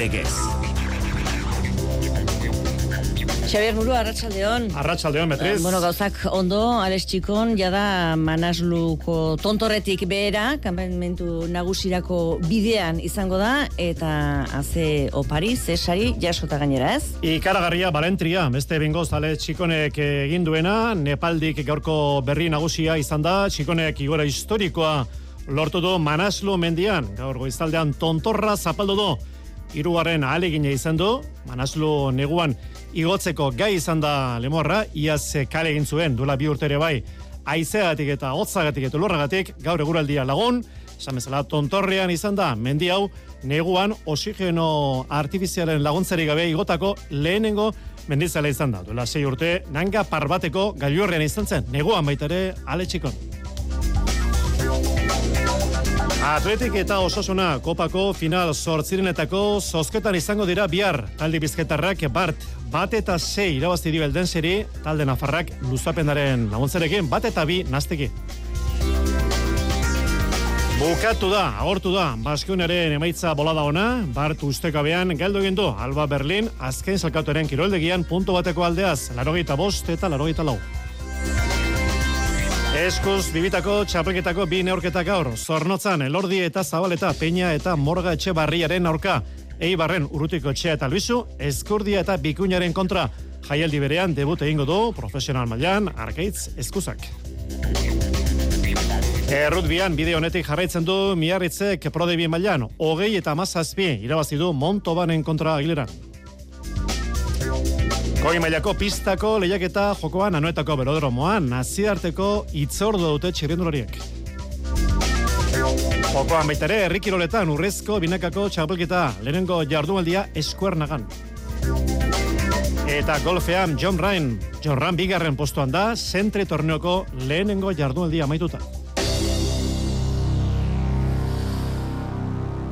Legez. Xabier Muru, Arratxaldeon. Arratxaldeon, Beatriz. Bueno, gauzak ondo, Alex Txikon, jada Manasluko tontorretik behera, kanpamentu nagusirako bidean izango da, eta haze opari, zesari, jasota gainera, ez? Ikaragarria, balentria, beste bingoz, Alex Txikonek egin duena, Nepaldik gaurko berri nagusia izan da, Txikonek igora historikoa lortu du Manaslu mendian, gaur goizaldean tontorra zapaldu du, irugarren ahalegina izan du, Manaslu neguan igotzeko gai izan da lemorra, iaz kale egin zuen, duela bi urtere bai, aizeagatik eta hotzagatik eta lurragatik, gaur eguraldia lagun, esan bezala tontorrean izan da, mendi hau, neguan oxigeno artifizialen laguntzari gabe igotako lehenengo mendizala izan da. Duela sei urte, nanga parbateko gailurrean izan zen, neguan baitare ale txikon. Atletik eta ososuna kopako final sortzirenetako zozketan izango dira bihar taldi bizketarrak bart bat eta sei irabazti dio elden seri talde nafarrak luzapendaren laguntzarekin bat eta bi nasteki. Bukatu da, agortu da, Baskionaren emaitza bolada ona, Bart ustekabean galdu egin du Alba Berlin, azken salkatuaren kiroldegian punto bateko aldeaz, larogeita bost eta larogeita lau. Eskuz, bibitako, txapelketako bi neorketak gaur, zornotzan, elordi eta zabaleta, peña eta morga etxe barriaren aurka, eibarren urrutiko etxea eta albizu, eskurdia eta bikuñaren kontra, jaialdi berean debut egingo du, profesional mailan arkaitz eskuzak. Errutbian bide honetik jarraitzen du miarritzek prodebi mailan, hogei eta mazazpi irabazi du Montobanen kontra agileran. Goi mailako pistako lehiaketa jokoan anuetako berodromoan, naziarteko itzordu dute txirrendulariek. Jokoan baitare, errikiroletan urrezko binakako txapelketa, lehenengo jardumaldia eskuernagan. Eta golfean John Ryan, John Ryan bigarren postuan da, zentre torneoko lehenengo jardumaldia maituta.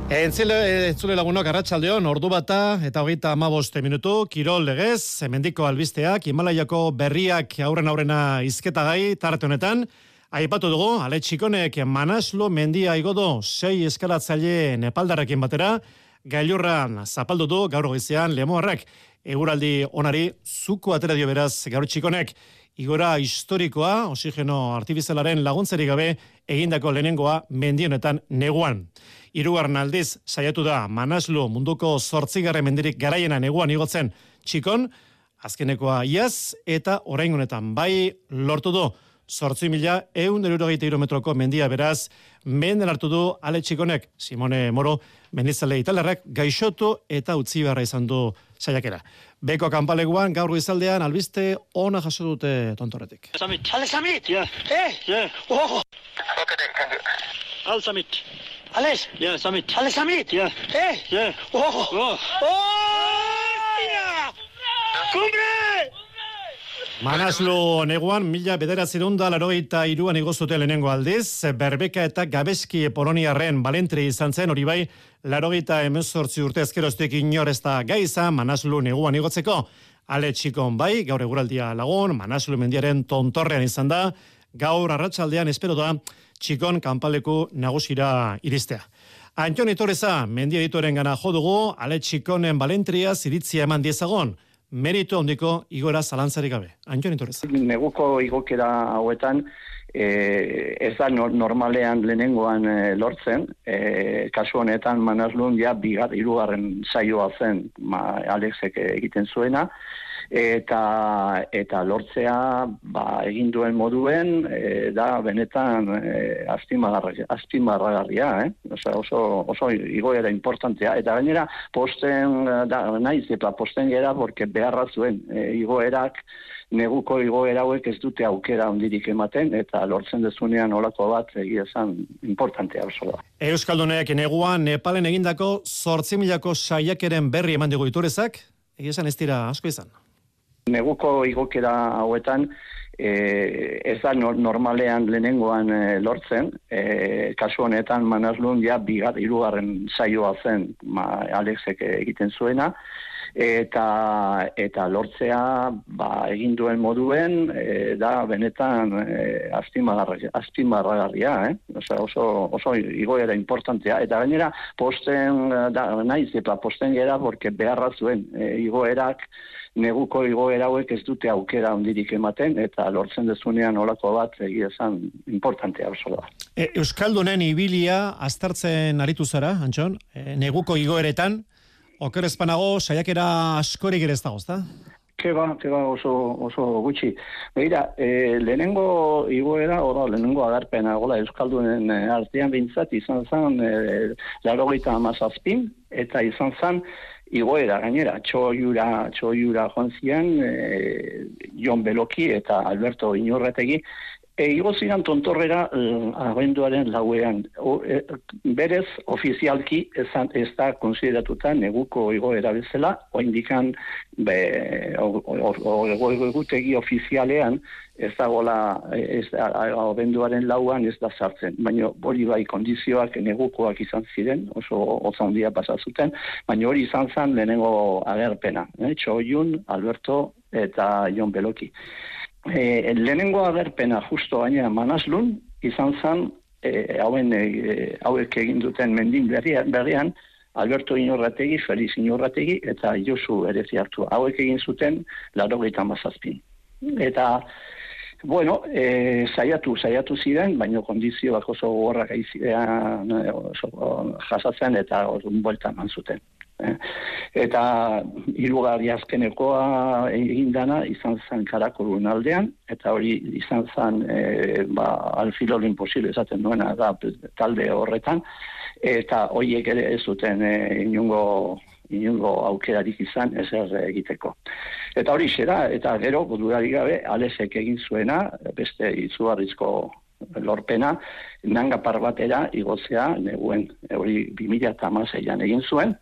Entzile, entzule lagunok arratsaldeon ordu bata eta hogeita amaboste minutu, Kirol legez, emendiko albisteak, Himalaiako berriak aurren aurrena izketa gai, tarte honetan, aipatu dugu, ale txikonek manaslo mendia igodo, sei eskalatzaile nepaldarrekin batera, gailurran zapaldu du, gaur goizean, lemoarrak, eguraldi onari, zuko atera dio beraz, gaur txikonek, igora historikoa, oxigeno artifizialaren laguntzeri gabe, egindako lehenengoa mendionetan neguan. Irugarren aldiz saiatu da Manaslu munduko zortzigarren mendirik garaiena neguan igotzen txikon, azkenekoa iaz eta orain honetan bai lortu du zortzi mila eun metroko mendia beraz, menden hartu du ale txikonek, Simone Moro, mendizale italerrak, gaixotu eta utzi beharra izan du saiakera. Beko kanpaleguan gaur izaldean albiste ona jaso dute tontoretik. Samit. Ale Samit. Ja. Eh. Ja. Oh. Al Samit. Ales. Ja, Samit. Ale Samit. Ja. Eh. Ja. Oh. Oh. Oh. Ja. Cumbre. Manaslu neguan, mila bederatzerun da larogeita iruan igozute lehenengo aldiz, Berbeka eta Gabeski Poloniarren balentri izan zen, hori bai, larogeita emezortzi urte ezkeroztek inor gaiza, Manaslu neguan igotzeko, ale txikon bai, gaur eguraldia lagun, Manaslu mendiaren tontorrean izan da, gaur arratsaldean espero da, txikon kanpaleku nagusira iristea. Antion Itoreza, mendia editoren gana jodugu, ale txikonen balentria ziritzia eman diezagon, meritu handiko igora zalantzarik gabe. Antion Itoreza. Neguko igokera hauetan, e, ez da nor- normalean lehenengoan e, lortzen, e, kasu honetan manazlun ja bigar, irugarren saioa zen ma, Alexek egiten zuena, eta eta lortzea ba, egin duen moduen e, da benetan e, azpimarragarria, azpimarragarria eh? Osea, oso, oso igoera importantea eta gainera posten eh, da, naiz eta posten gera porque beharra zuen e, igoerak neguko igoera hauek ez dute aukera handirik ematen eta lortzen dezunean olako bat egia esan importantea oso da. Euskaldunek neguan Nepalen egindako zortzi milako saiakeren berri eman digu iturezak, egia esan ez dira asko izan. Neguko igokera hauetan, e, ez da normalean lehenengoan e, lortzen, e, kasu honetan manazlun ja bigat irugarren saioa zen ma, Alexek egiten zuena, eta eta lortzea ba, egin duen moduen e, da benetan e, azpimarragarria, eh? Oso, oso, oso igoera importantea. Eta gainera, posten, da, naiz, eta posten gera, porque beharra zuen e, igoerak, neguko igoera hauek ez dute aukera ondirik ematen, eta lortzen dezunean olako bat egia esan importantea oso da. E, Euskaldunen ibilia aztertzen aritu zara, Antxon, e, neguko igoeretan, Oker ezpanago, saiakera askorik ere ez dago, ezta? Keba, keba oso, oso gutxi. Beira, e, lehenengo igoera, ora, lehenengo agarpena, gola, Euskaldunen e, artean bintzat, izan zen, e, laro amazazpin, eta izan zen, igoera, gainera, txoiura, txoiura joan zian, e, Jon Beloki eta Alberto Inorretegi, E, igo ziren tontorrera uh, abenduaren lauean. O, e, berez, ofizialki ez, ez da konsideratuta neguko igoera bezala, oindikan be, egutegi ofizialean ez da gola, ez da, abenduaren lauan ez da sartzen. Baina hori bai kondizioak negukoak izan ziren, oso ozandia pasazuten, baina hori izan zen lehenengo agerpena. Eh? Txoiun, Alberto eta Jon Beloki e, lehenengo agerpena justo baina manazlun, izan zan, e, hauen, e, hauek egin duten mendin berrian, Alberto Inorrategi, Feliz Inorrategi, eta Josu ere hartu. Hauek egin zuten, laro mazazpin. Eta, bueno, e, saiatu, saiatu ziren, baino kondizioak oso gorrak aizidean, jasatzen, eta orduan buelta man zuten. Eh? Eta hirugarri azkenekoa egin dana izan zen karakorun aldean, eta hori izan zen e, ba, alfilo imposible esaten duena da talde horretan, eta horiek ere ez zuten e, inungo, inungo aukerarik izan ezer egiteko. Eta hori xera, eta gero, budurari gabe, alesek egin zuena, beste izugarrizko lorpena, nangapar batera igozea, neguen, hori 2006an egin zuen,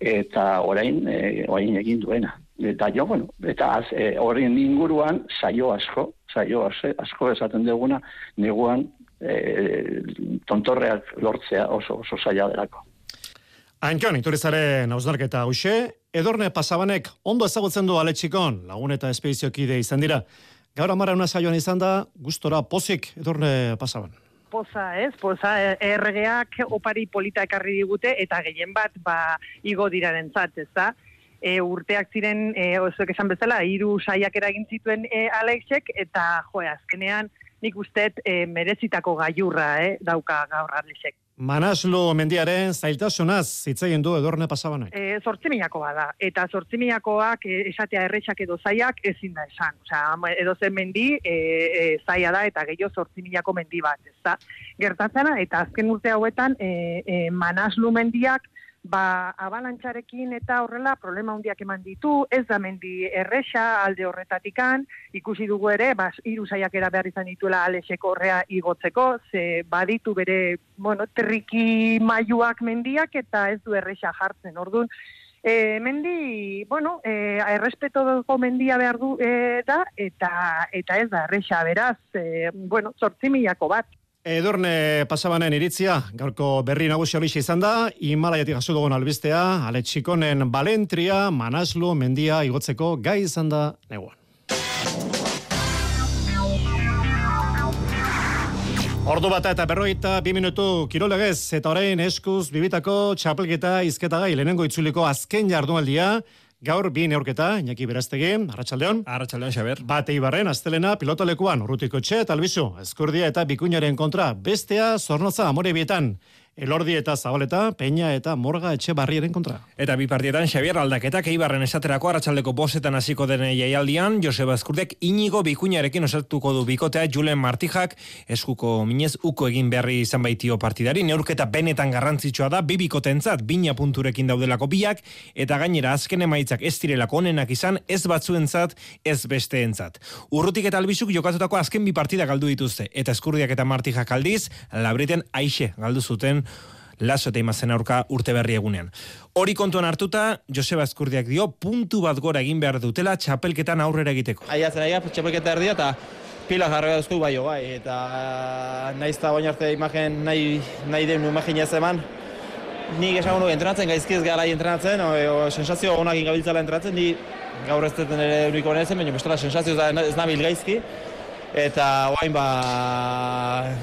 eta orain e, orain egin duena. Eta jo, bueno, eta az, e, inguruan saio asko, saio asko esaten duguna, neguan e, tontorreak lortzea oso, oso saia delako. Ankion, iturizaren hausnarketa hause, edorne pasabanek ondo ezagutzen du aletxikon, lagun eta espediziokide izan dira. Gaur amara saioan izan da, gustora pozik edorne pasaban poza, ez? Poza erregeak opari polita ekarri digute eta gehien bat ba igo diraren zat, ez da? E, urteak ziren, e, oso esan bezala, hiru saiak eragin zituen e, Alexek eta jo, azkenean nik usteet e, merezitako gaiurra, eh, dauka gaur Alexek. Manaslo mendiaren zailtasunaz hitzeien du edorne pasabanak. E, zortzimiako bada, eta zortzimiakoak e, esatea errexak edo zaiak ezin da esan. Osea, edo zen mendi e, e, zaila da eta gehiago zortzimiako mendi bat, ez da. Gertatzena, eta azken urte hauetan e, e, Manaslu mendiak ba, abalantxarekin eta horrela problema handiak eman ditu, ez da mendi erresa alde horretatikan, ikusi dugu ere, ba, iru era behar izan dituela alexeko horrea igotzeko, ze baditu bere, bueno, terriki maiuak mendiak eta ez du erresa jartzen, orduan, E, mendi, bueno, e, errespeto dugu mendia behar du e, da, eta, eta ez da, erresa, beraz, e, bueno, sortzimilako bat. Edurne pasabanen iritzia, gaurko berri nagusia horixe izan da, Himalaiatik jaso dugun albistea, ale txikonen balentria, manaslu, mendia, igotzeko gai izan da neguan. Ordu bata eta berroita, bi minutu kirolegez, eta orain eskuz bibitako txapelketa izketa gai, lehenengo itzuliko azken jardunaldia, Gaur bi neurketa, Iñaki Berastegi, Arratsaldeon. Arratsaldeon Xaber. Bate Ibarren astelena pilotalekuan Urrutiko Txe Talbizu, Eskurdia eta Bikuñaren kontra. Bestea Zornotza Amorebietan. Elordi eta Zabaleta, Peña eta Morga etxe barriaren kontra. Eta bi partietan Xavier Aldaketak eibarren esaterako arratsaldeko bosetan hasiko den jaialdian, Joseba Azkurdek inigo bikuñarekin osatuko du bikotea Julen Martijak, eskuko minez uko egin beharri izan baitio partidari, neurketa benetan garrantzitsua da, bi bikotentzat, bina punturekin daudelako biak, eta gainera azken emaitzak ez direlako onenak izan, ez batzuentzat, ez besteentzat. Urrutik eta albizuk jokatutako azken bi partida galdu dituzte, eta Eskurdiak eta Martijak aldiz, labriten aixe galdu zuten laso eta imazen aurka urte berri egunean. Hori kontuan hartuta, Joseba Eskurdiak dio, puntu bat gora egin behar dutela txapelketan aurrera egiteko. Aiatzen aia, txapelketa erdia eta pila jarra duzku bai bai, eta nahiz eta bain arte imagen nahi, nahi den imagen ez eman, nik esan entrenatzen, gaizkiz gara entrenatzen, o, o sensazio onak ingabiltzala entrenatzen, ni gaur ez dut ere uniko nezen, baina bestela sensazio ez nabil gaizki, eta guain ba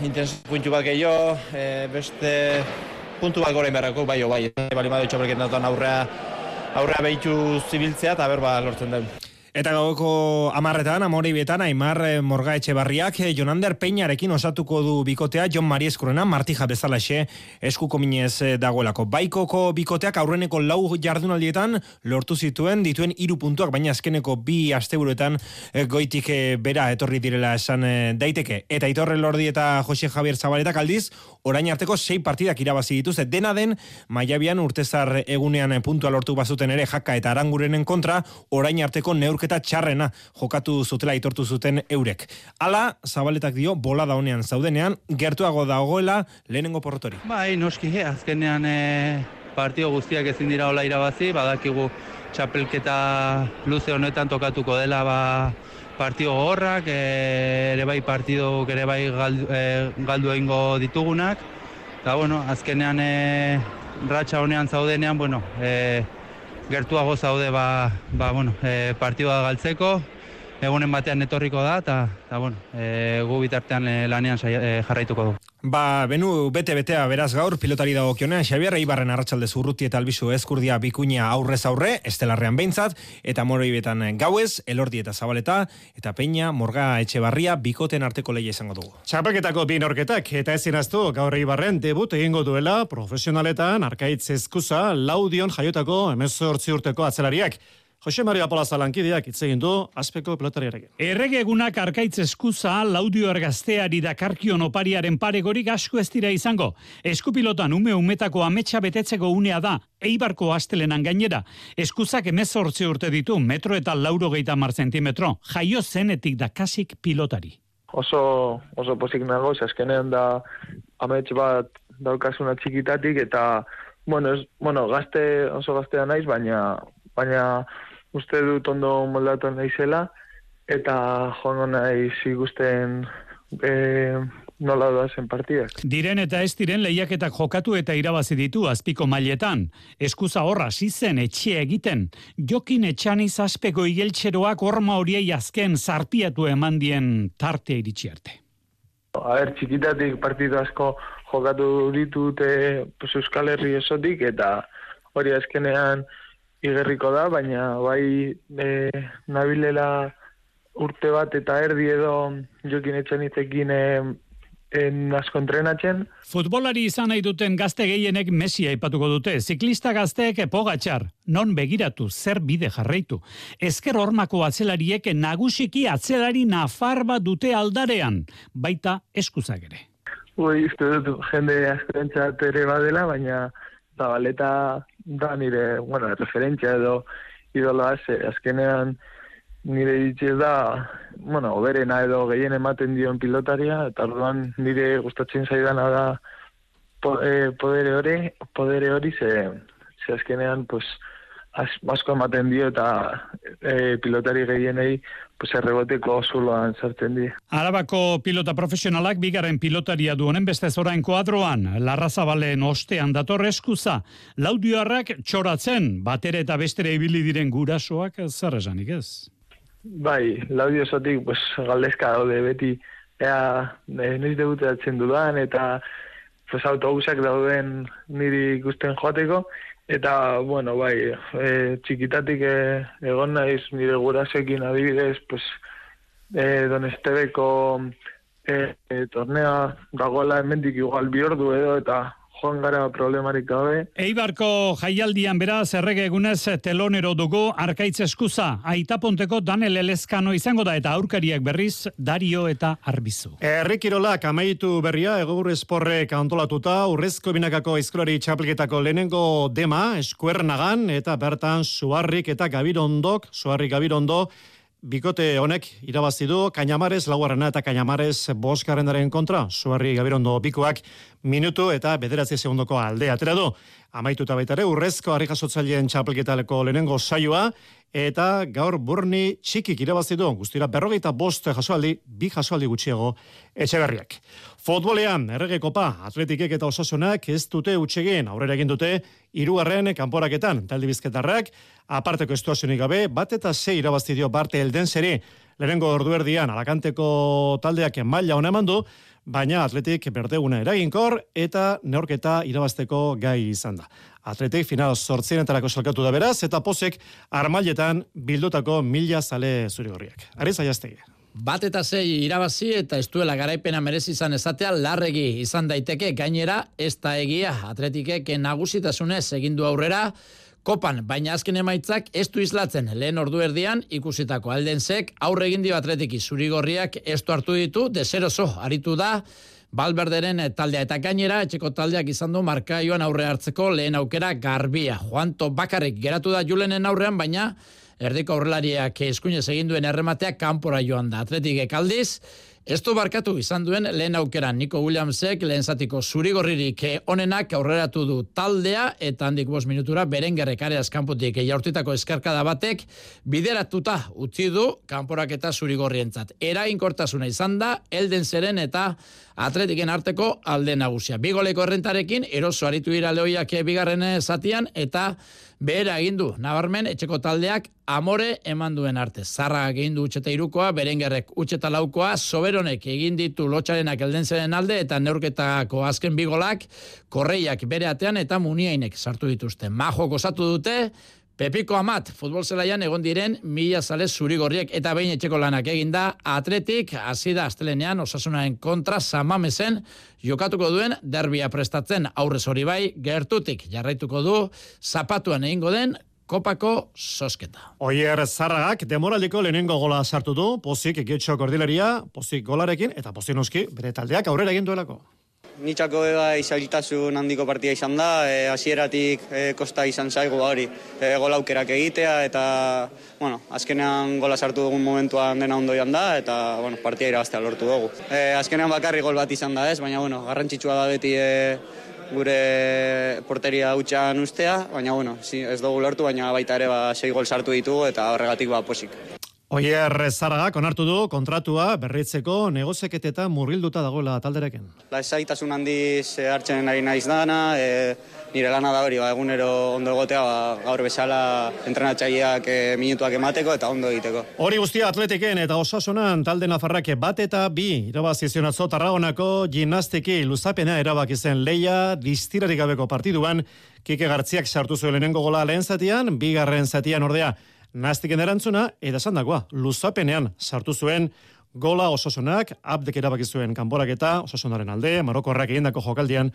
intensu puntu bat gehiago, e, beste puntu bat gorein beharrako, bai jo bai, bali badu txapelketan aurrea, aurrea behitu zibiltzea eta berba lortzen den. Eta gauko amarretan, amore bietan, Aimar eh, Morga Etxebarriak, eh, Jonander Peñarekin osatuko du bikotea, Jon Mari Eskurena, Martija bezalaxe, eskuko minez eh, dagoelako. Baikoko bikoteak aurreneko lau jardunaldietan lortu zituen, dituen hiru puntuak, baina azkeneko bi asteburuetan goitik bera etorri direla esan daiteke. Eta itorre lordi eta Jose Javier Zabaletak aldiz, orain arteko sei partidak irabazi dituzte. Dena den, maiabian urtezar egunean puntua lortu bazuten ere jaka eta arangurenen kontra, orain arteko neurke eta txarrena jokatu zutela itortu zuten eurek. Hala, zabaletak dio, bola honean zaudenean, gertuago dagoela lehenengo porrotori. Bai, noski, azkenean e, partio guztiak ezin dira hola irabazi, badakigu txapelketa luze honetan tokatuko dela ba, partio gorrak, e, ere bai partido ere bai galdu, e, galdu egingo ditugunak, eta bueno, azkenean e, ratxa honean zaudenean, bueno, e, gertuago zaude ba, ba, bueno, e, partidua galtzeko, egunen batean etorriko da, eta bueno, e, gu bitartean e, lanean e, jarraituko du. Ba, benu bete-betea beraz gaur, pilotari dago kionean, Xabier Eibarren arratsalde zurruti eta albizu eskurdia bikuña aurrez aurre, estelarrean behintzat, eta moroi betan gauez, elordi eta zabaleta, eta peña, morga etxe barria, bikoten arteko leia izango dugu. Txapaketako bi norketak, eta ez inaztu, gaur Eibarren debut egingo duela, profesionaletan, arkaitz eskuza, laudion jaiotako, emezortzi urteko atzelariak. Jose Maria Polaza lankideak hitz egin du aspeko pelotariarekin. Errege egunak arkaitz eskuza laudio ergazteari dakarkion opariaren paregorik asko ez dira izango. Eskupilotan ume umetako ametsa betetzeko unea da, eibarko astelenan gainera. Eskuzak emezortze urte ditu, metro eta lauro geita mar zentimetro. Jaio zenetik dakasik pilotari. Oso, oso posik nago, azkenean da amets bat daukasuna txikitatik eta bueno, es, bueno, gazte, oso gaztea naiz, baina baina uste dut ondo moldatu naizela eta joan naiz ikusten e, nola zen partidak. Diren eta ez diren lehiaketak jokatu eta irabazi ditu azpiko mailetan. Eskuza horra zen etxe egiten. Jokin etxani zazpeko igeltxeroak horma horiei azken zarpiatu eman dien tarte iritsi arte. A ber, txikitatik partidu asko jokatu ditute pues, Euskal Herri esotik eta hori azkenean igerriko da, baina bai e, nabilela urte bat eta erdi edo jokin etxen itekin e, en asko entrenatzen. Futbolari izan nahi duten gazte gehienek Messi aipatuko dute. Ziklista gazteek epogatxar, non begiratu, zer bide jarraitu. Ezker hormako atzelariek nagusiki atzelari nafar bat dute aldarean, baita eskuzak ere. Ui, uste dut, jende asko ere badela, baina zabaleta da nire, bueno, referentzia edo idoloa, ze azkenean nire ditxe da, bueno, oberena edo gehien ematen dion pilotaria, eta orduan nire gustatzen zaidana da eh, podere hori, podere hori, ze, ze azkenean, pues, asko ematen dio eta e, pilotari gehienei pues erreboteko zuloan sartzen die. Arabako pilota profesionalak bigarren pilotaria du honen beste zorain koadroan, Larrazabalen ostean dator eskuza, laudioarrak txoratzen, batere eta bestere ibili diren gurasoak zer esanik ez? Bai, laudio esotik, pues, galdezka daude beti, ea, noiz debutatzen dudan, eta pues, autobusak dauden niri ikusten joateko, Eta, bueno, bai, e, txikitatik e, egon naiz nire gurasekin adibidez, pues, e, don Estebeko e, e, tornea dagoela emendik igual bi ordu edo, eta joan gara problemarik gabe. Eibarko jaialdian beraz errege egunez telonero dugu arkaitz eskuza. Aitaponteko Daniel Elezkano izango da eta aurkariak berriz Dario eta Arbizu. Errikirolak amaitu berria egur esporrek antolatuta urrezko binakako eskolari txapelketako lehenengo dema eskuernagan eta bertan suarrik eta gabirondok, suarrik gabirondo, bikote honek irabazi du Kainamares laugarrena eta Kainamares boskarrenaren kontra. Suarri Gabirondo bikoak minutu eta bederatzi segundoko aldea atera du. Amaituta baita ere urrezko harri jasotzaileen txapelketaleko lehenengo saioa eta gaur burni txikik irabazi du. Guztira berrogeita bost jasoaldi, bi jasoaldi gutxiago etxeberriak. Futbolean, errege kopa, atletikek eta osasunak ez dute utxegin, aurrera egin dute, irugarren kanporaketan, taldi bizketarrak, aparteko estuazionik gabe, bat eta sei irabazti dio parte elden zeri, lehenengo orduerdian, alakanteko taldeak maila hona emandu, baina atletik berdeguna eraginkor eta neorketa irabazteko gai izan da. Atletik final sortzienetarako salkatu da beraz, eta posek armailetan bildutako mila zale zurigorriak. Ariz aiaztegi. Bat eta zei irabazi eta ez duela garaipena merezi izan ezatea larregi izan daiteke gainera ez da egia atletikek nagusitasunez egindu aurrera kopan, baina azken emaitzak ez du izlatzen lehen ordu erdian ikusitako aldensek aurre egin dio atletiki zurigorriak ez du hartu ditu deseroso aritu da Balberderen taldea eta gainera etxeko taldeak izan du markaioan aurre hartzeko lehen aukera garbia. Juanto bakarrik geratu da Julenen aurrean, baina erdiko aurrelariak eskuinez egin duen erremateak kanpora joan da. Atletik ekaldiz, ez du barkatu izan duen lehen aukera Nico Williamsek lehen zatiko zurigorririk onenak aurreratu du taldea eta handik bos minutura berengerrek areaz kanpotik jaurtitako eskarkada batek bideratuta utzi du kanporak eta zurigorrientzat. Erainkortasuna izan da, elden zeren eta atletiken arteko alde nagusia. Bigoleko errentarekin, eroso aritu dira lehoiak bigarren zatian eta Behera egin du, nabarmen, etxeko taldeak amore eman duen arte. Zarra egin du utxeta irukoa, berengerrek utxeta laukoa, soberonek egin ditu lotxarenak elden alde, eta neurketako azken bigolak, korreiak bere atean eta muniainek sartu dituzte. Majo gozatu dute, Pepiko Amat, futbol zelaian egon diren mila zale zurigorriek eta behin etxeko lanak eginda, atletik, hasi da astelenean osasunaren kontra samamesen jokatuko duen derbia prestatzen aurrez hori bai, gertutik jarraituko du, zapatuan egingo den, kopako sosketa. Oier Zarragak demoraldiko lehenengo gola sartu du, pozik ekietxo kordileria, pozik golarekin, eta pozik noski, bere taldeak aurrera egin duelako. Nitxako eba izalitasun handiko partia izan da, e, hasieratik e, kosta izan zaigu hori, e, gola aukerak egitea, eta, bueno, azkenean gola sartu dugun momentuan dena ondo da, eta, bueno, partia irabaztea lortu dugu. E, azkenean bakarri gol bat izan da ez, baina, bueno, garrantzitsua da beti e, gure porteria hutsan ustea, baina, bueno, ez dugu lortu, baina baita ere, ba, sei gol sartu ditugu, eta horregatik, ba, posik. Oier Zaragak onartu du kontratua berritzeko negozeketeta murgilduta dagoela taldereken. La esaitasun handiz hartzen ari naiz dana, e, nire lana da hori, ba, egunero ondo egotea, ba, gaur bezala entrenatzaileak e, minutuak emateko eta ondo egiteko. Hori guztia atletiken eta osasunan talde nafarrak bat eta bi irabazizionatzo tarragonako gimnastiki luzapena erabak izen leia distirarik gabeko partiduan, Kike Gartziak sartu zuen lehenengo gola lehen zatian, bigarren zatian ordea, Nastiken erantzuna, eta esan dagoa, luzapenean sartu zuen gola osasunak, abdek erabaki zuen kanborak eta osasunaren alde, Marokorrak egindako jokaldian,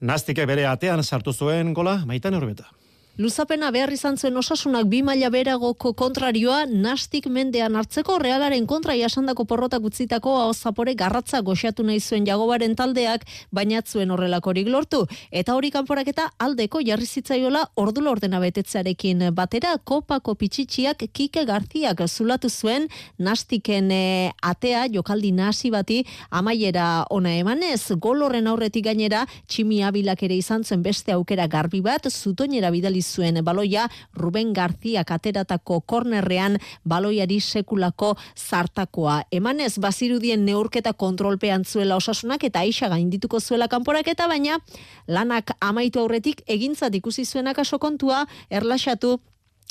Nastike bere atean sartu zuen gola, maitan horbeta. Luzapena behar izan zuen osasunak bi maila beragoko kontrarioa nastik mendean hartzeko realaren kontra jasandako porrotak utzitako hau zapore garratza goxatu nahi zuen jagobaren taldeak bainatzuen horrelakorik lortu. Eta hori kanporak eta aldeko jarri zitzaiola ordulo ordena betetzearekin batera kopako pitxitsiak kike garziak zulatu zuen nastiken eh, atea jokaldi nasi bati amaiera ona emanez gol horren aurretik gainera tximi abilak ere izan zuen beste aukera garbi bat zutoinera bidali zuen baloia Ruben García kateratako kornerrean baloiari sekulako zartakoa. Emanez bazirudien neurketa kontrolpean zuela osasunak eta aixa gaindituko zuela kanporak eta baina lanak amaitu aurretik egintzat ikusi zuen akaso kontua erlaxatu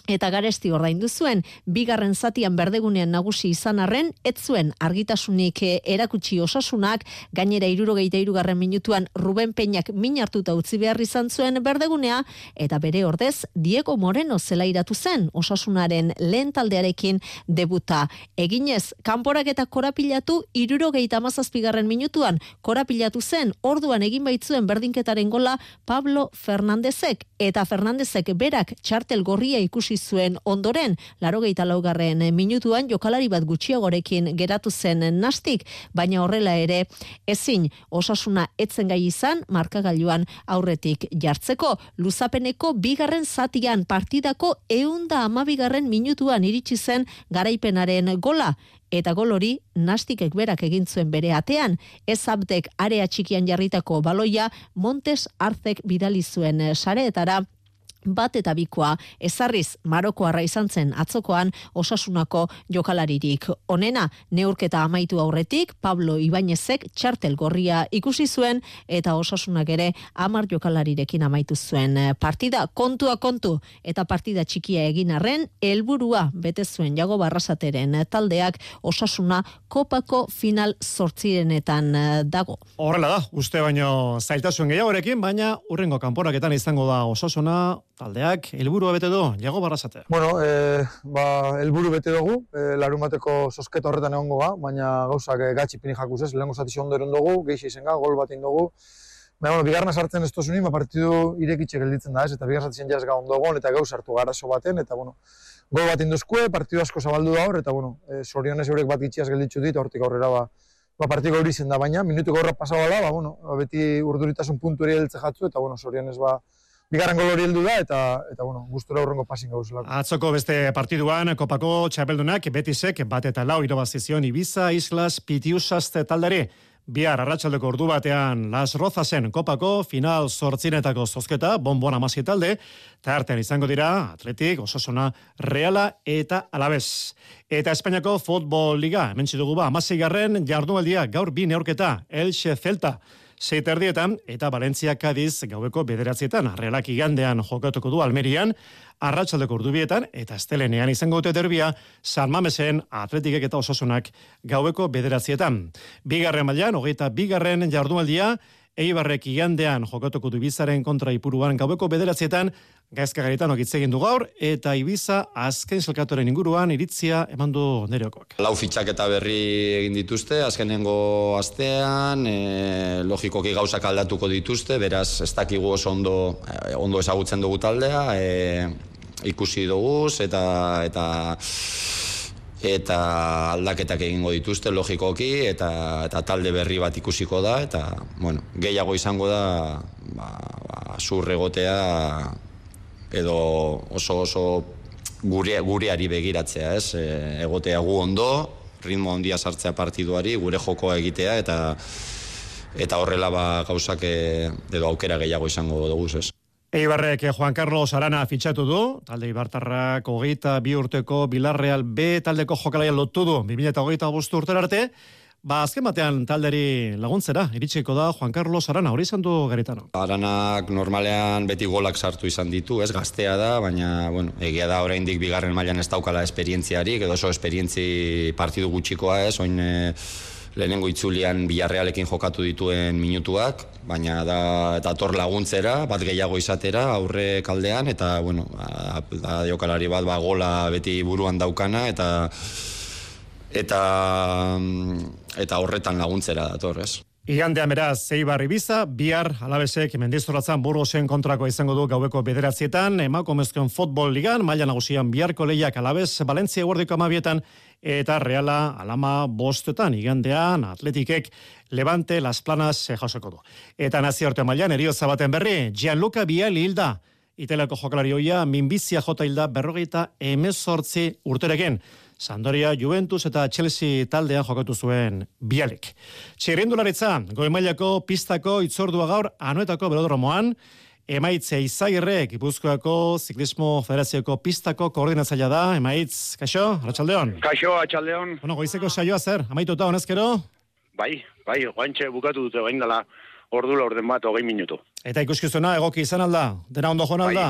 eta garesti ordaindu zuen bigarren zatian berdegunean nagusi izan arren ez zuen argitasunik eh, erakutsi osasunak gainera 73garren minutuan Ruben Peñak min hartuta utzi behar izan zuen berdegunea eta bere ordez Diego Moreno zelairatu zen osasunaren lehen taldearekin debuta. Eginez kanporak eta korapilatu 77garren minutuan korapilatu zen orduan egin baitzuen berdinketaren gola Pablo Fernandezek eta Fernandezek berak txartel gorria ikusi ikusi zuen ondoren, laro laugarren minutuan jokalari bat gutxiagorekin geratu zen nastik, baina horrela ere ezin. Osasuna etzen gai izan markagailuan aurretik jartzeko. Luzapeneko bigarren zatian partidako eunda amabigarren minutuan iritsi zen garaipenaren gola. Eta gol hori nastikek berak egin zuen bere atean, ez abdek area txikian jarritako baloia Montes Arzek bidali zuen sareetara bat eta bikoa ezarriz Marokoarra izan zen atzokoan osasunako jokalaririk. Honena, neurketa amaitu aurretik, Pablo Ibainezek txartel gorria ikusi zuen eta osasunak ere amar jokalarirekin amaitu zuen partida. Kontua kontu eta partida txikia egin arren, helburua bete zuen jago barrasateren taldeak osasuna kopako final sortzirenetan dago. Horrela da, uste baino zailtasun gehiagorekin, baina urrengo kanporaketan izango da osasuna taldeak helburua bete du, jago barrazate. Bueno, e, ba, helburu bete dugu, e, larun bateko sosketa horretan egongo ga, baina gauzak e, gatsi pini jakuz ez, lehenko zati eron dugu, geixi izen ga, gol bat dugu. Baina, bueno, bigarna sartzen ez tozuni, ma ba, partidu irekitxe gelditzen da ez, eta bigarna sartzen jaz ga ondo eta gauz hartu garazo baten, eta bueno, gol bat induzkue, partidu asko zabaldu da hor, eta bueno, e, sorionez eurek bat gitxiaz gelditzu dit, hortik aurrera ba, ba partiko hori zen da, baina minutu gaurra pasabala, ba, bueno, beti urduritasun puntu eri jatzu, eta bueno, sorionez ba, bigarren gol hori heldu da eta eta bueno, gustura aurrengo passing gauzelako. Atzoko beste partiduan Kopako txapeldunak Betisek bat eta lau irabazizion Ibiza Islas Pitiusas taldari. Bihar arratsaldeko ordu batean Las Rozasen Kopako final sortzinetako zozketa bonbon amasi talde eta artean izango dira Atletik, Osasuna, Reala eta Alabez. Eta Espainiako Futbol Liga, hemen dugu ba, garren jardunaldia gaur bi neorketa, Elche Celta, Zeiterdietan eta Valentzia Cadiz gaueko bederatzietan realak igandean jokatuko du Almerian, arratsaldeko urdubietan eta estelenean izango dute derbia San Mamesen atletikek eta osasunak gaueko bederatzietan. Bigarren mailan hogeita bigarren jardunaldia, Eibarrek igandean jokatuko du bizaren kontra ipuruan gaueko bederatzietan, gaizka garitan egin du gaur, eta Ibiza azken selkatoren inguruan iritzia eman du nereokoak. Lau fitxak eta berri egin dituzte, azkenengo astean, e, logikoki gauzak aldatuko dituzte, beraz, ez dakigu oso ondo, e, ondo ezagutzen dugu taldea, e, ikusi dugu, eta, eta eta aldaketak egingo dituzte logikoki eta, eta talde berri bat ikusiko da eta bueno, gehiago izango da ba, ba, zurregotea edo oso oso gure, gureari begiratzea ez? E, egotea gu ondo ritmo handia sartzea partiduari gure jokoa egitea eta eta horrela ba gauzak e, edo aukera gehiago izango dugu ez Eibarrek eh, Juan Carlos Arana fitxatu du, talde Ibartarrak hogeita bi urteko Bilarreal B taldeko jokalaia lotu du, 2008 bostu urtera arte, Ba, azken batean talderi laguntzera, iritsiko da Juan Carlos Arana, hori izan du garitano. Aranak normalean beti golak sartu izan ditu, ez gaztea da, baina, bueno, egia da oraindik bigarren mailan ez daukala esperientziarik, edo oso esperientzi partidu gutxikoa ez, oin e, lehenengo itzulian bilarrealekin jokatu dituen minutuak, baina da eta tor laguntzera, bat gehiago izatera, aurre kaldean, eta, bueno, da, jokalari bat, ba, gola beti buruan daukana, eta eta eta horretan laguntzera dator, ez? Igandean beraz, Zeibar Ibiza, bihar alabesek mendizoratzen burgosen kontrako izango du gaueko bederatzietan, emakomezkoen futbol ligan, maila nagusian biharko lehiak alabez, Valentzia guardiko amabietan, eta reala alama bostetan, igandean atletikek levante las planas jasoko du. Eta naziorte mailan, erio zabaten berri, Gianluca Biali hilda, itelako jokalari hoia, minbizia jota hilda berrogeita emezortzi urtereken. Sandoria, Juventus eta Chelsea taldean jokatu zuen bialik. Txirrindularitza, goemailako pistako itzordua gaur anuetako belodromoan, emaitze izagirre, Gipuzkoako Ziklismo Federazioko pistako koordinatzailea da, emaitz, kaixo, Arratxaldeon? Kaixo, Arratxaldeon. Bueno, goizeko saioa zer, amaituta honezkero? Bai, bai, guantxe bukatu dute bain dela ordula orden bat, hogei minutu. Eta ikuskizuna, egoki izan alda? Dena ondo joan alda?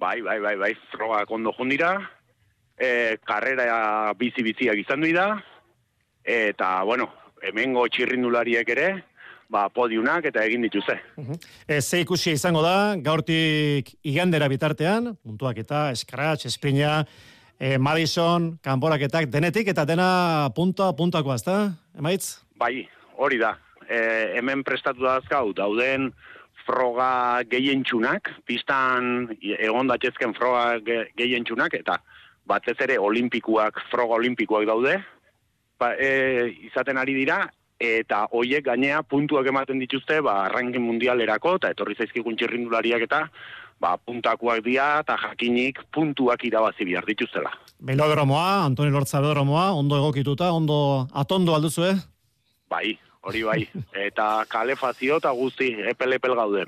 Bai, bai, bai, bai, frogak ondo jondira, e, karrera bizi-biziak izan da, eta, bueno, hemengo txirrindulariek ere, ba, podiunak eta egin dituze. E, ze ikusi izango da, gaurtik igandera bitartean, puntuak eta eskratx, espina, e, Madison, kanporaketak, denetik eta dena punta, puntakoa, ezta? Emaitz? Bai, hori da. E, hemen prestatu da azkau, dauden froga gehientxunak, pistan egon datzezken froga ge- gehientxunak, eta batez ere olimpikuak, froga olimpikuak daude, ba, e, izaten ari dira, eta hoiek gainea puntuak ematen dituzte, ba, ranking mundialerako, eta etorri zaizkigun txirrindulariak eta, ba, puntakoak dira, eta jakinik puntuak irabazi behar dituztela. Belodromoa, Antoni Lortza belodromoa, ondo egokituta, ondo atondo alduzu, eh? Bai, hori bai. Eta kalefazio eta guzti, epel-epel gaude.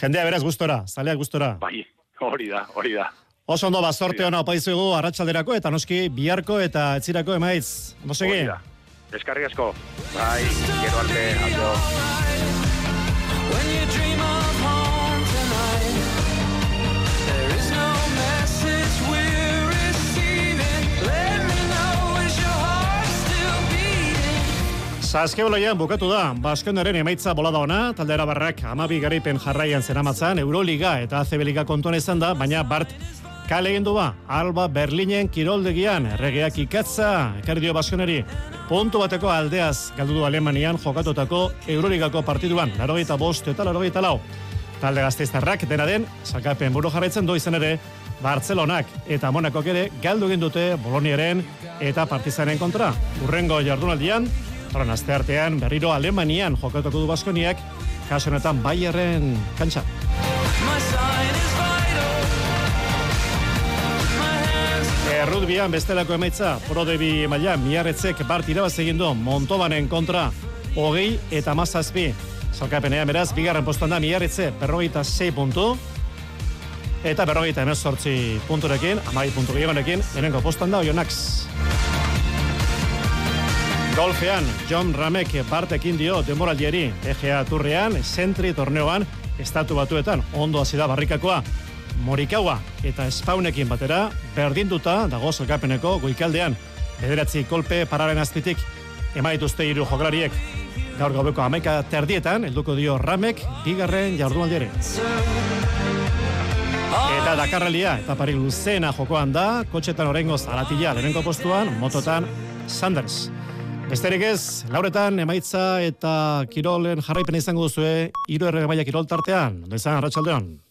Jendea beraz gustora, zaleak gustora. Bai, hori da, hori da. Oso ondo ba, sorte hona opaizugu arratsalderako eta noski biharko eta etzirako emaitz. Ondo segi? Hori da. Eskarrik asko. Bai, gero arte, adio. Saskeboloian bukatu da, Baskonaren emaitza bolada ona, taldera barrak amabi garaipen jarraian zeramatzan, Euroliga eta ACB Liga kontuan izan da, baina Bart kale egin du ba, Alba Berlinen kiroldegian, erregeak ikatza, ekarri dio puntu bateko aldeaz galdu du Alemanian jokatutako Euroligako partiduan, larogeita bost eta larogeita lau. Talde gazteiztarrak dena den, salkapen buru jarraitzen du izan ere, Bartzelonak eta Monakok ere galdu egin dute Boloniaren eta Partizanen kontra. Urrengo jardunaldian, horren aste artean berriro Alemanian jokatuko du Baskoniak, kasu honetan Bayerren kantxa. Errutbian bestelako emaitza, Pro Debi maila miarretzek bart irabaz egin du Montobanen kontra, hogei eta mazazpi. Salkapenean beraz, bigarren postuan da miarretze berrogeita 6 puntu, eta berrogeita emezortzi punturekin, amai puntu gehiagonekin, lehenengo postuan da Oionax. Golfean, John Ramek bartekin dio demoraldieri, EGA turrean, sentri torneoan, estatu batuetan, ondo hasi da barrikakoa, Morikawa eta Spaunekin batera, berdinduta dago zelkapeneko goikaldean, bederatzi kolpe pararen azpitik, emaituzte hiru jokalariek. Gaur gaueko amaika terdietan, helduko dio Ramek, bigarren jardunaldiere. Eta Dakarralia eta pari luzena jokoan da, kotxetan orengo zaratila lehenengo postuan, mototan Sanders. Besterik ez, lauretan emaitza eta kirolen jarraipena izango duzue, hiru errege maila kirol tartean, ondo izan, arratsaldeon.